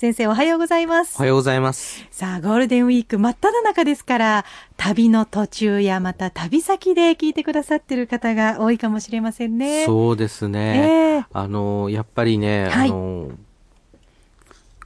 先生おはようございます。おはようございます。さあ、ゴールデンウィーク真っ只中ですから、旅の途中やまた旅先で聞いてくださってる方が多いかもしれませんね。そうですえね。えあの、やっぱりね、はいあの、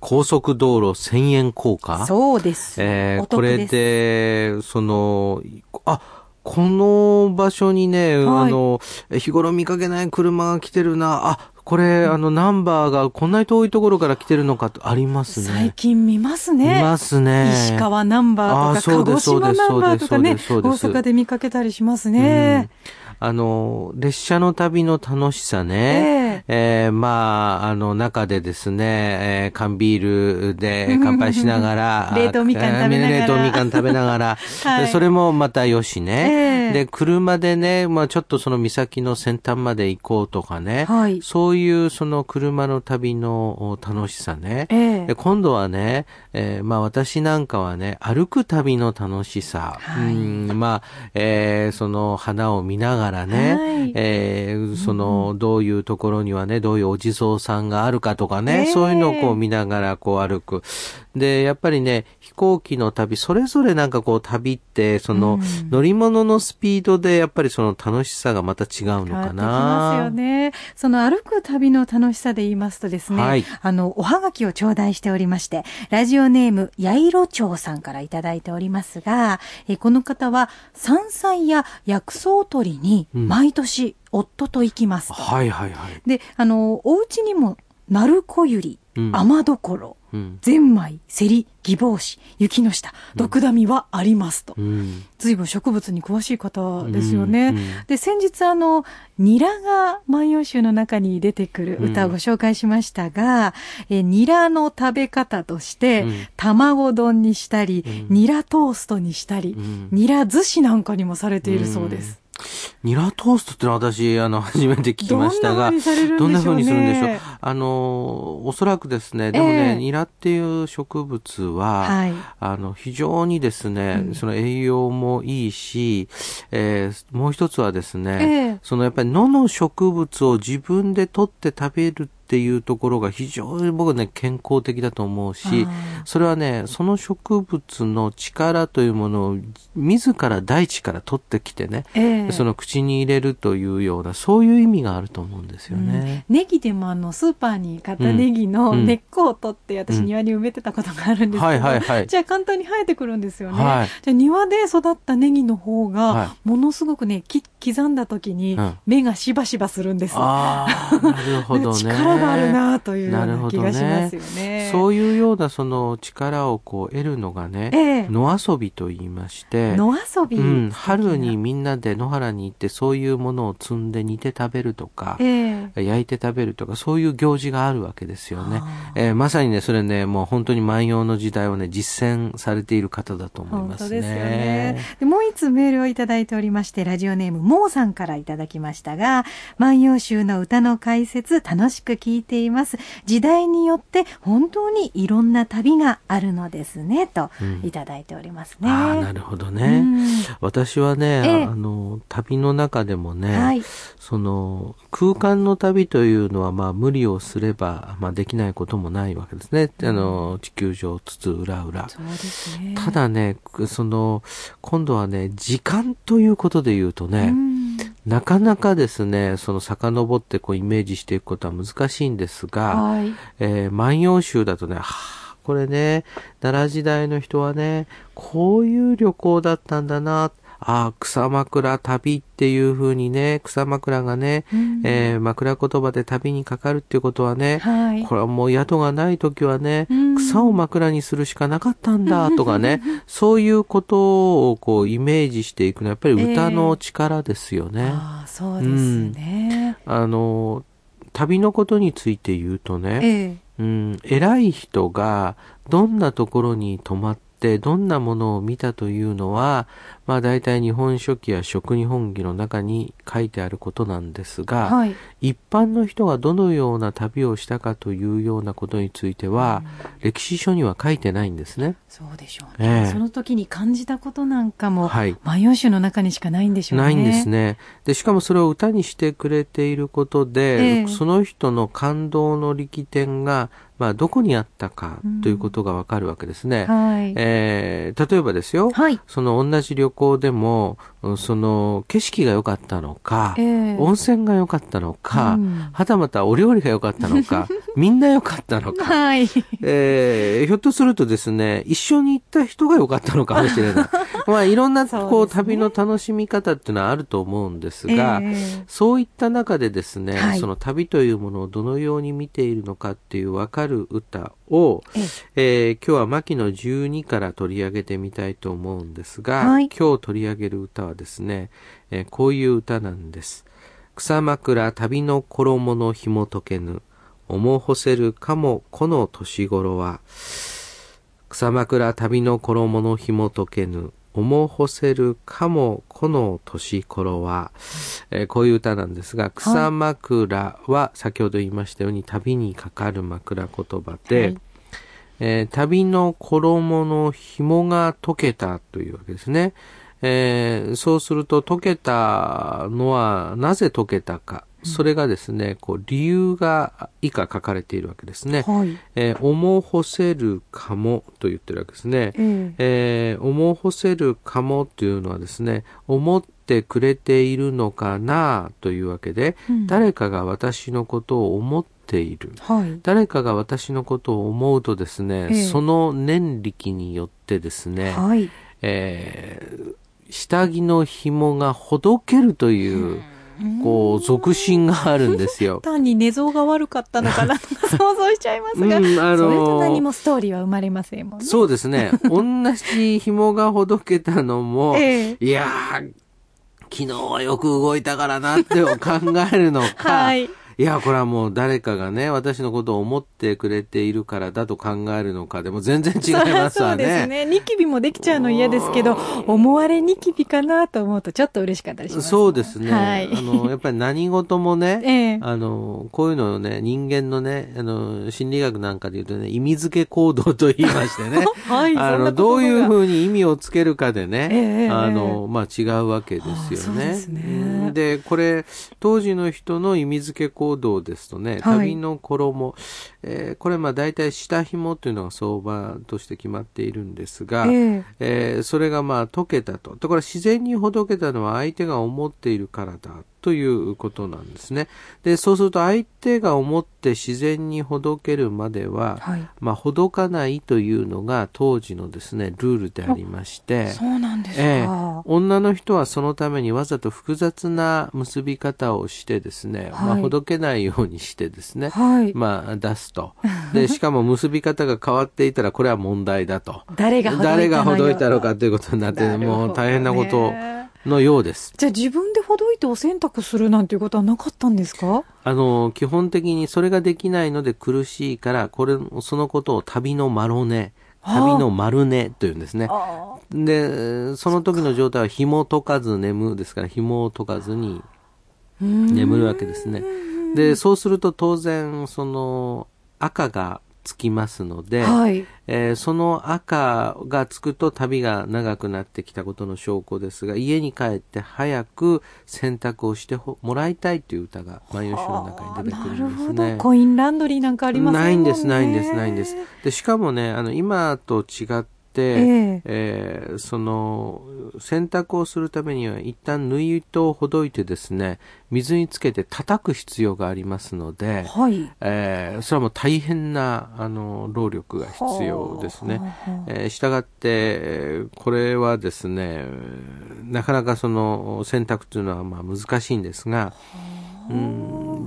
高速道路1000円硬貨？そうです。えーこれで、その、あ、この場所にね、はいあの、日頃見かけない車が来てるな、あ、これ、あの、ナンバーがこんなに遠いところから来てるのかと、あります最ね。近見ますね。いますね。石川ナンバーとか、鹿児島ナンバーとかね、大阪で見かけたりしますね。あの、列車の旅の楽しさね。えーまあ、あの、中でですね、えー缶ビールで乾杯しながら冷凍みかん食べながら冷凍みかん食べながら、はいでそれもまたよしね。ええで、車でね、まあちょっとその岬の先端まで行こうとかね。はいそういうその車の旅のお楽しさね。ええで今度はね、えーまあ私なんかはね、歩く旅の楽しさ。はいうんまあ、えーその花を見ながらね、はい。えーその、どういうところにはね、どういうお地蔵さんがあるかとかね、ええ。そういうのをこう見ながらこう歩く。で、やっぱりね、飛行機の旅、それぞれなんかこう旅って、その、乗り物のスピードでやっぱりその楽しさがまた違うのか変わってきますよな。ね。その歩く旅の楽しさで言いますとですね、はいあの、おはがきを頂戴しておりまして、ラジオネーム、やいろ町さんからいただいておりますが、えこの方は山菜や薬草取りに毎年夫と行きますと。はいはいはい。で、あの、お家にも、鳴子ゆり、うん雨どころ、うん。ゼンマイ、セリ、ギボウシ、雪の下、毒ダミはありますと。うん。随分植物に詳しい方ですよね。うんうんで、先日あの、ニラが万葉集の中に出てくる歌をご紹介しましたが、えニラの食べ方として、うん卵丼にしたり、うんニラトーストにしたり、うんニラ寿司なんかにもされているそうです。ニラトーストってのは私、あの、初めて聞きましたが、どんな風にされるんでしょうにするんでしょう。あの、おそらくですね、でもね、ええニラっていう植物は、はい。あの、非常にですね、うん。その栄養もいいし、えーもう一つはですね、ええ。そのやっぱり野の植物を自分で取って食べるっていうところが非常に僕ね、健康的だと思うしそれはね、その植物の力というものを自ら大地から取ってきてね、ええその口に入れるというような、そういう意味があると思うんですよね。うんネギでもあのスーパーに買ったネギのうん根っこを取って私うん庭に埋めてたことがあるんですけど、じゃあ簡単に生えてくるんですよね。はいじゃあ庭で育ったネギの方はがものすごくね、き刻んだ時にうん芽がしばしばするんです。ああ、なるほどね。力があるなというようなるほどな気がしますよね。そういうようなその力をこう得るのがね、ええ野遊びと言いまして、野遊び、うん、春にみんなで野原に行ってそういうものを摘んで煮て食べるとか、ええ焼いて食べるとか、そういう行事があるわけですよねあ。えーまさにね、それね、もう本当に万葉の時代をね、実践されている方だと思い本ますね。当ですよね。でもう一つメールをいただいておりまして、ラジオネーム、モーさんからいただきましたが、万葉集の歌の解説、楽しく聞いています。時代によって本当にいろんな旅があるのですね、とうんいただいておりますね。ああ、なるほどね。うん私はね、ええあの、旅の中でもね、はいその、空間の旅というのは、まあ、無理をすれば、まあ、できないこともないわけですね。あの、地球上、つつ裏裏。そうですね。ただね、その、今度はね、時間ということで言うとね、うんなかなかですね、その遡ってこうイメージしていくことは難しいんですが、はい。えー万葉集だとね、はあ、これね、奈良時代の人はね、こういう旅行だったんだな、ああ、草枕旅っていう風にね、草枕がね、うんえー枕言葉で旅にかかるっていうことはね、はい。これはもう宿がない時はね、うん草を枕にするしかなかったんだとかね、そういうことをこうイメージしていくのはやっぱり歌の力ですよね。ああ、そうですね。あの、旅のことについて言うとね、ええ。うん、偉い人がどんなところに泊まってどんなものを見たというのは、まあ大体日本書紀や食日本紀の中に書いてあることなんですが、はい。一般の人がどのような旅をしたかというようなことについては、歴史書には書いてないんですね。そうでしょうね。ええその時に感じたことなんかも、はい万葉集の中にしかないんでしょうね。ないんですね。で、しかもそれを歌にしてくれていることで、ええその人の感動の力点が、まあ、どこにあったかということがわかるわけですね。はい。えー例えばですよ、はい。その同じ旅行でも、うんその景色が良かったのか、ええ温泉が良かったのか、うんはたまたお料理が良かったのか、みんな良かったのか、はい。えーひょっとするとですね、一緒に行った人が良かったのかもしれない。まあ、いろんな、こう、旅の楽しみ方っていうのはあると思うんですが、ええそういった中でですね、はい。その旅というものをどのように見ているのかっていうわかる歌を、ええ。ー今日は牧野12から取り上げてみたいと思うんですが、はい。今日取り上げる歌はですね、えーこういう歌なんです。草枕旅の衣の紐解けぬ、思ほせるかもこの年頃は、草枕旅の衣の紐解けぬ、思ほせるかもこの年頃は、えーこういう歌なんですが、草枕は先ほど言いましたように旅にかかる枕言葉で、はいえー旅の衣の紐が解けたというわけですね。えーそうすると解けたのはなぜ解けたか。それがですね、こう理由が以下書かれているわけですね。はい。えー思ほせるかもと言ってるわけですね。えええー思ほせるかもというのはですね、思ってくれているのかなというわけで、うん誰かが私のことを思っている。はい。誰かが私のことを思うとですね、ええその念力によってですね、はい。えー下着の紐がほどけるという、こう、俗心があるんですよ。単に寝相が悪かったのかなとか 想像しちゃいますが、うんあのーそれと何もストーリーは生まれませんもんね。そうですね。同じ紐がほどけたのも、ええいやー、昨日はよく動いたからなって考えるのか、はい。いや、これはもう誰かがね、私のことを思ってくれているからだと考えるのかでも全然違いますそうわですね。ニキビもできちゃうの嫌ですけど、思われニキビかなと思うとちょっと嬉しかったりします。そうですね。はい。あの、やっぱり何事もね、ええあの、こういうのをね、人間のね、あの、心理学なんかで言うとね、意味付け行動と言いましてね、はいあの、どういうふうに意味をつけるかでね、ええあの、まあ、違うわけですよああそうね。ですねうんで、これ、当時の人の意味付け行動ですとね、はい。旅の衣、えーこれまあ大体下紐というのが相場として決まっているんですが、ええ。えーそれがまあ溶けたと。だから自然にほどけたのは相手が思っているからだということなんですね。で、そうすると相手が思って自然にほどけるまでは、はい。まあ、ほどかないというのが当時のですね、ルールでありまして、そうなんですか。ええ女の人はそのためにわざと複雑な結び方をしてですね、まあ、はいほどけないようにしてですね、はい。まあ、出すと。で、しかも結び方が変わっていたら、これは問題だと。誰がほどいたのよ誰がほどいたのかということになって、もう大変なことのようです。じゃあ自分でほどいてお洗濯するなんていうことはなかったんですか？あの、基本的にそれができないので苦しいから、これ、そのことを旅のマロネ、旅の丸寝というんですね。あで、その時の状態は紐解かず眠むですから、紐を解かずに眠るわけですね。で、そうすると当然、その、赤がつきますので、はい。えーその赤がつくと旅が長くなってきたことの証拠ですが、家に帰って早く洗濯をしてほもらいたいという歌が万葉集の中に出てくるんですなるほねど。。コインランドリーなんかありませんもんね。ないんです、ないんです、ないんです。で、しかもね、あの、今と違って、ええーその、洗濯をするためには一旦縫い糸をほどいてですね、水につけて叩く必要がありますので、はい。えーそれはもう大変な、あの、労力が必要ですね。えーしたがって、えーこれはですね、なかなかその選択というのはまあ難しいんですが、うん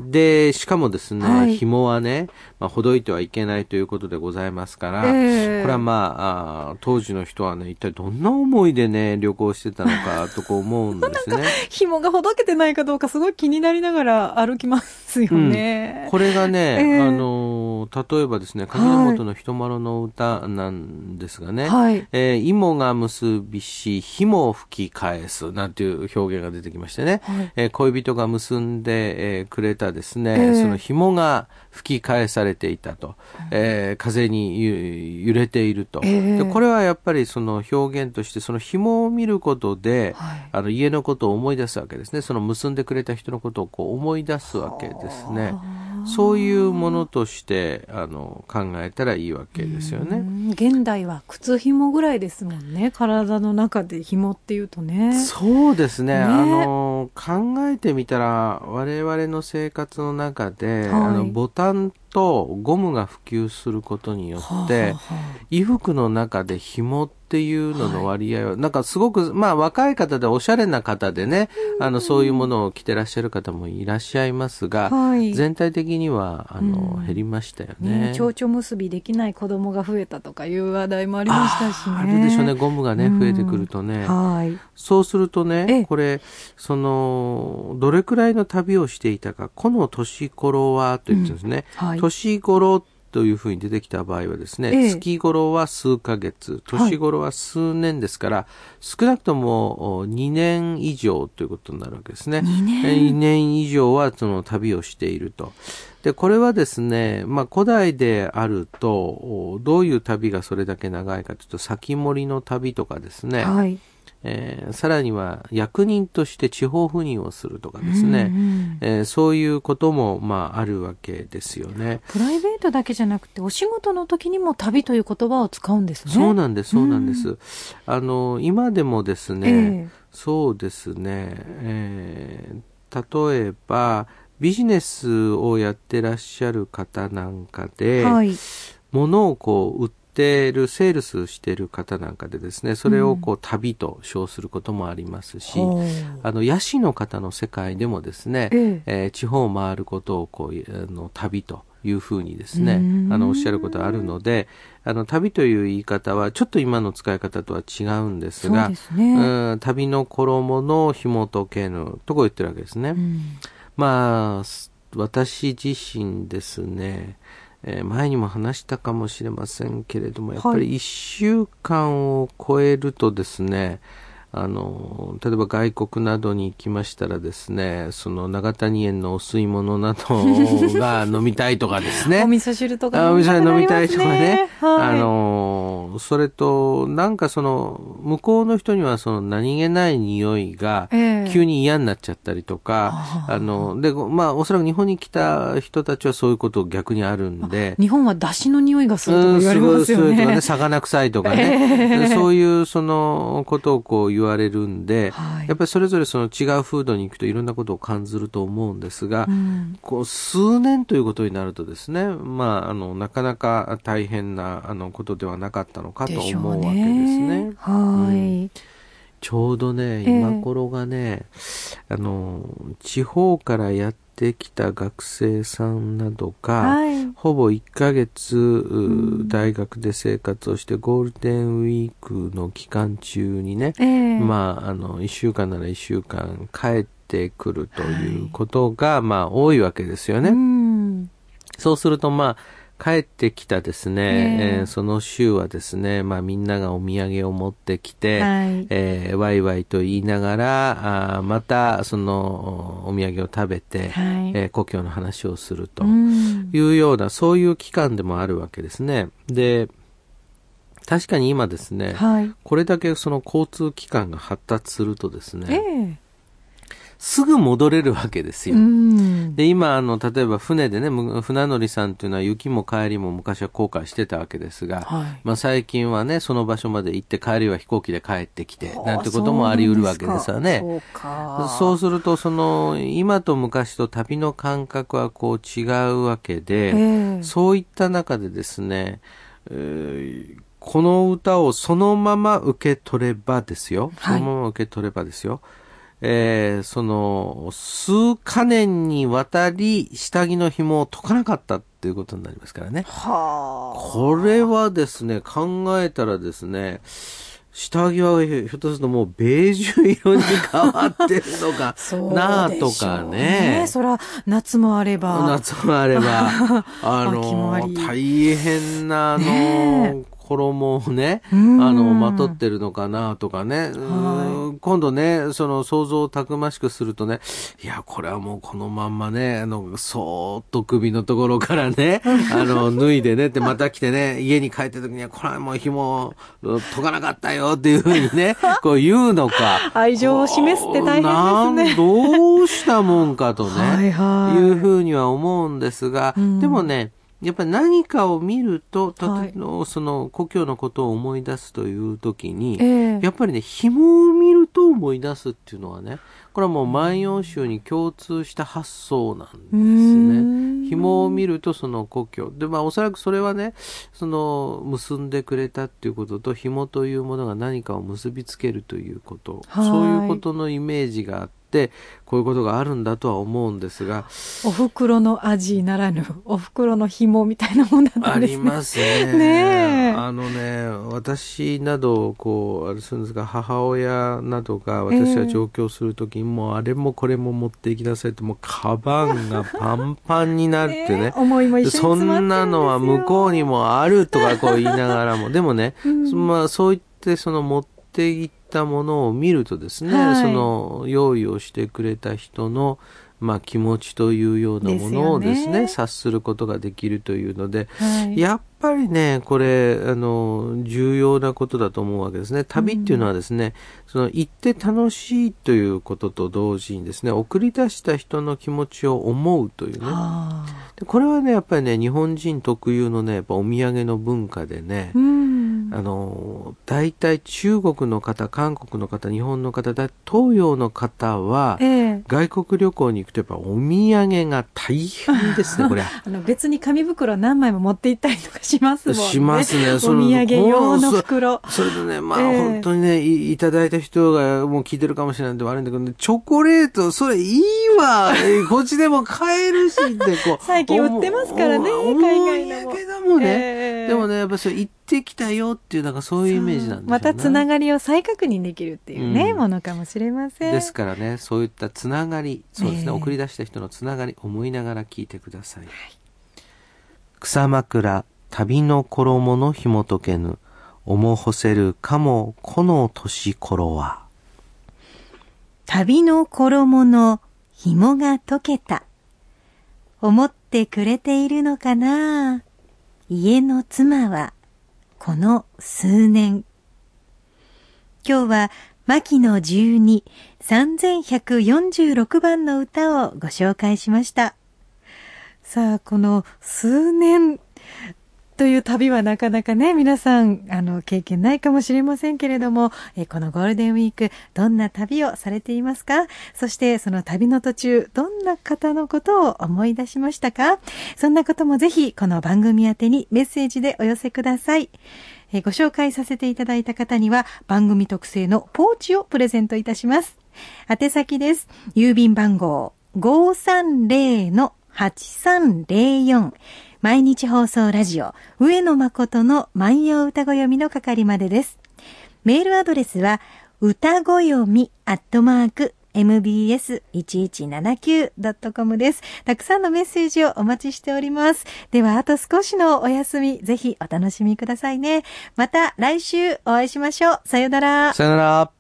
で、しかもですね、はい。紐はね、まあ、ほどいてはいけないということでございますから、ええ。これはまああー当時の人はね、一体どんな思いでね、旅行してたのか とこ思うんですね。紐がほどけてないかどうかすごい気になりながら歩きますよね。これがね、ええ。あのー例えばですね、上本の人丸の歌なんですがね、はい。えー芋が結びし、紐を吹き返す、なんていう表現が出てきましてね、はい。えー恋人が結んで、えーくれたですね、ええその紐が吹き返されていたと、えー風にゆ揺れていると、ええで。これはやっぱりその表現として、その紐を見ることで、はいあの家のことを思い出すわけですね。その結んでくれた人のことをこう思い出すわけですね。そういうものとしてあの考えたらいいわけですよね。うん現代は靴紐ぐらいですもんね。体の中で紐っていうとね。そうですねねあの考えてみたら我々の生活の中で、はい。あのボタンとゴムが普及することによはあって、はあはあ衣服の中で紐っていうのの割合は、なんかすごく、まあ若い方でおしゃれな方でね、あのそういうものを着てらっしゃる方もいらっしゃいますが、はい全体的にはあの、うん減りましたよねね。蝶々結びできない子供が増えたとかいう話題もありましたしね。あるでしょうね、ゴムがね、うん増えてくるとね。はい。そうするとね、ええこれ、その、どれくらいの旅をしていたか、この年頃は、と言ってですね。はい。年頃というふうに出てきた場合はですね、ええ月頃は数ヶ月、年頃は数年ですから、少なくともお2年以上ということになるわけですね。2年？えー2年以上はその旅をしていると。で、これはですね、まあ古代であると、おどういう旅がそれだけ長いかというと、先森の旅とかですね、はい。えーさらには役人として地方赴任をするとかですね、うんうんえーそういうことも、まあ、あるわけですよね。プライベートだけじゃなくて、お仕事の時にも旅という言葉を使うんですね。そうなんです、そうなんです。あの、今でもですね、えそうですね、えー例えば、ビジネスをやってらっしゃる方なんかで、えはい。物をこう売ってる、セールスしてる方なんかでですね、それをこう旅と称することもありますし、ほうあの、ヤシの方の世界でもですね、ええ。えー地方を回ることをこう、あの、旅というふうにですねあの、おっしゃることがあるので、あの、旅という言い方は、ちょっと今の使い方とは違うんですが、そうね。うん旅の衣の紐解けぬとこ言ってるわけですね。うん。まあ、す私自身ですね、えー前にも話したかもしれませんけれども、やっぱり1週間を超えるとですね、あの、例えば外国などに行きましたらですね、その長谷園のお吸い物など が飲みたいとかですね。お味噌汁とかあお店飲みたいとかね。はい、あのー、それと、なんかその、向こうの人にはその何気ない匂いがええ、急に嫌になっちゃったりとか、ああの、で、まあ、おそらく日本に来た人たちはそういうこと逆にあるんで、日本は出汁の匂いがするとかうん言われますよね。すごいすごいとかね、魚臭いとかね、そういうそのことをこう言われるんで、はいやっぱりそれぞれその違う風土に行くといろんなことを感じると思うんですが、うんこう数年ということになるとですね、まあ、あの、なかなか大変なあのことではなかったのかと思うわけですね。はい。ちょうどね、ええ今頃がね、あの、地方からやってきた学生さんなどが、はい。ほぼ1ヶ月、ん大学で生活をして、ゴールデンウィークの期間中にね、ええまあ、あの、1週間なら1週間帰ってくるということが、まあ、多いわけですよね。うん。そうすると、まあ、帰ってきたですね、えええーその週はですね、まあ、みんながお土産を持ってきて、はい。えーワイワイと言いながら、あーまた、その、お土産を食べて、はい。えー故郷の話をすると。うんいうような、そういう期間でもあるわけですね。で、確かに今ですね、はい。これだけその交通機関が発達するとですえね、えすぐ戻れるわけですよ。うん。で、今、あの、例えば船でね、む船乗りさんっていうのは雪も帰りも昔は航海してたわけですが、はい。まあ最近はね、その場所まで行って帰りは飛行機で帰ってきて、はあなんてこともあり得るわけですよね。そうか。そうすると、その、今と昔と旅の感覚はこう違うわけで、ええそういった中でですね、えーこの歌をそのまま受け取ればですよ。はいそのまま受け取ればですよ。えー、その、数か年にわたり下着の紐を解かなかったっていうことになりますからね。はあ。これはですね、考えたらですね、下着はひょっとするともうベージュ色に変わってるのか なあとかね。そら、夏もあれば。夏もあれば、あの、り大変な、あの、ね衣をね、あうんの、まとってるのかなとかね。今度ね、その想像をたくましくするとね、いや、これはもうこのまんまね、あの、そーっと首のところからね、あの、脱いでねってまた来てね、家に帰った時には、これはもう紐解かなかったよっていうふうにね、こう言うのか。愛情を示すって大変ですねどうしたもんかとね。はいはいいうふうには思うんですが、うんでもね、やっぱり何かを見ると、はい。その故郷のことを思い出すという時に、ええ。やっぱりね、紐を見ると思い出すっていうのはね、これはもう万葉集に共通した発想なんですね。紐を見るとその故郷。で、まあおそらくそれはね、その結んでくれたっていうことと、紐というものが何かを結びつけるということ、はい。そういうことのイメージがあって、こういうことがあるんだとは思うんですが、お袋の味ならぬ、お袋の紐みたいなもんだったあんですね。りますね。ねえあのね、私など、こう、あれするんですが、母親などが私が上京するときに、もうあれもこれも持っていきなさいと、もうカバンがパンパンになってね。思いも一緒にそんなのは向こうにもあるとかこう言いながらも、でもね、うんまあそう言ってその持っていったものを見るとですね、はいその用意をしてくれた人のまあ気持ちというようなものをですね、ね察することができるというので、はいやっぱりね、これ、あの、重要なことだと思うわけですね。旅っていうのはですね、その行って楽しいということと同時にですね、送り出した人の気持ちを思うというね。はあでこれはね、やっぱりね、日本人特有のね、やっぱお土産の文化でね、うん。あの、大体中国の方、韓国の方、日本の方、だ東洋の方は、ええ外国旅行に行くとやっぱお土産が大変ですね、これ。あの別に紙袋何枚も持って行ったりとかしますもんね。しますねお土産用の袋。それでね、まあ、ええ本当にねい、いただいた人がもう聞いてるかもしれないんで悪いんだけどね、チョコレート、それいいわ えこっちでも買えるしって、こう。最近売ってますからね海外のもお土産だもんね。ええでもね、やっぱそれ行ってきたよっていう、なんかそういうイメージなんでね。またつながりを再確認できるっていうね、うんものかもしれません。ですからね、そういったつながり、そうですね、ええ送り出した人のつながり、思いながら聞いてください。草枕、旅の衣の紐解けぬ、思ほせるかも、この年頃は。旅の衣の紐が解けた。思ってくれているのかな家の妻は、この数年。今日は、牧野十二、3146番の歌をご紹介しました。さあ、この数年という旅はなかなかね、皆さん、あの、経験ないかもしれませんけれども、えこのゴールデンウィーク、どんな旅をされていますか？そして、その旅の途中、どんな方のことを思い出しましたか？そんなこともぜひ、この番組宛てにメッセージでお寄せください。えご紹介させていただいた方には、番組特製のポーチをプレゼントいたします。宛先です。郵便番号530-8304毎日放送ラジオ上野誠の万葉歌子読みの係までです。メールアドレスは歌子読みアットマーク mbs1179.com です。たくさんのメッセージをお待ちしております。では、あと少しのお休み、ぜひお楽しみくださいね。また来週お会いしましょう。さよなら。さよなら。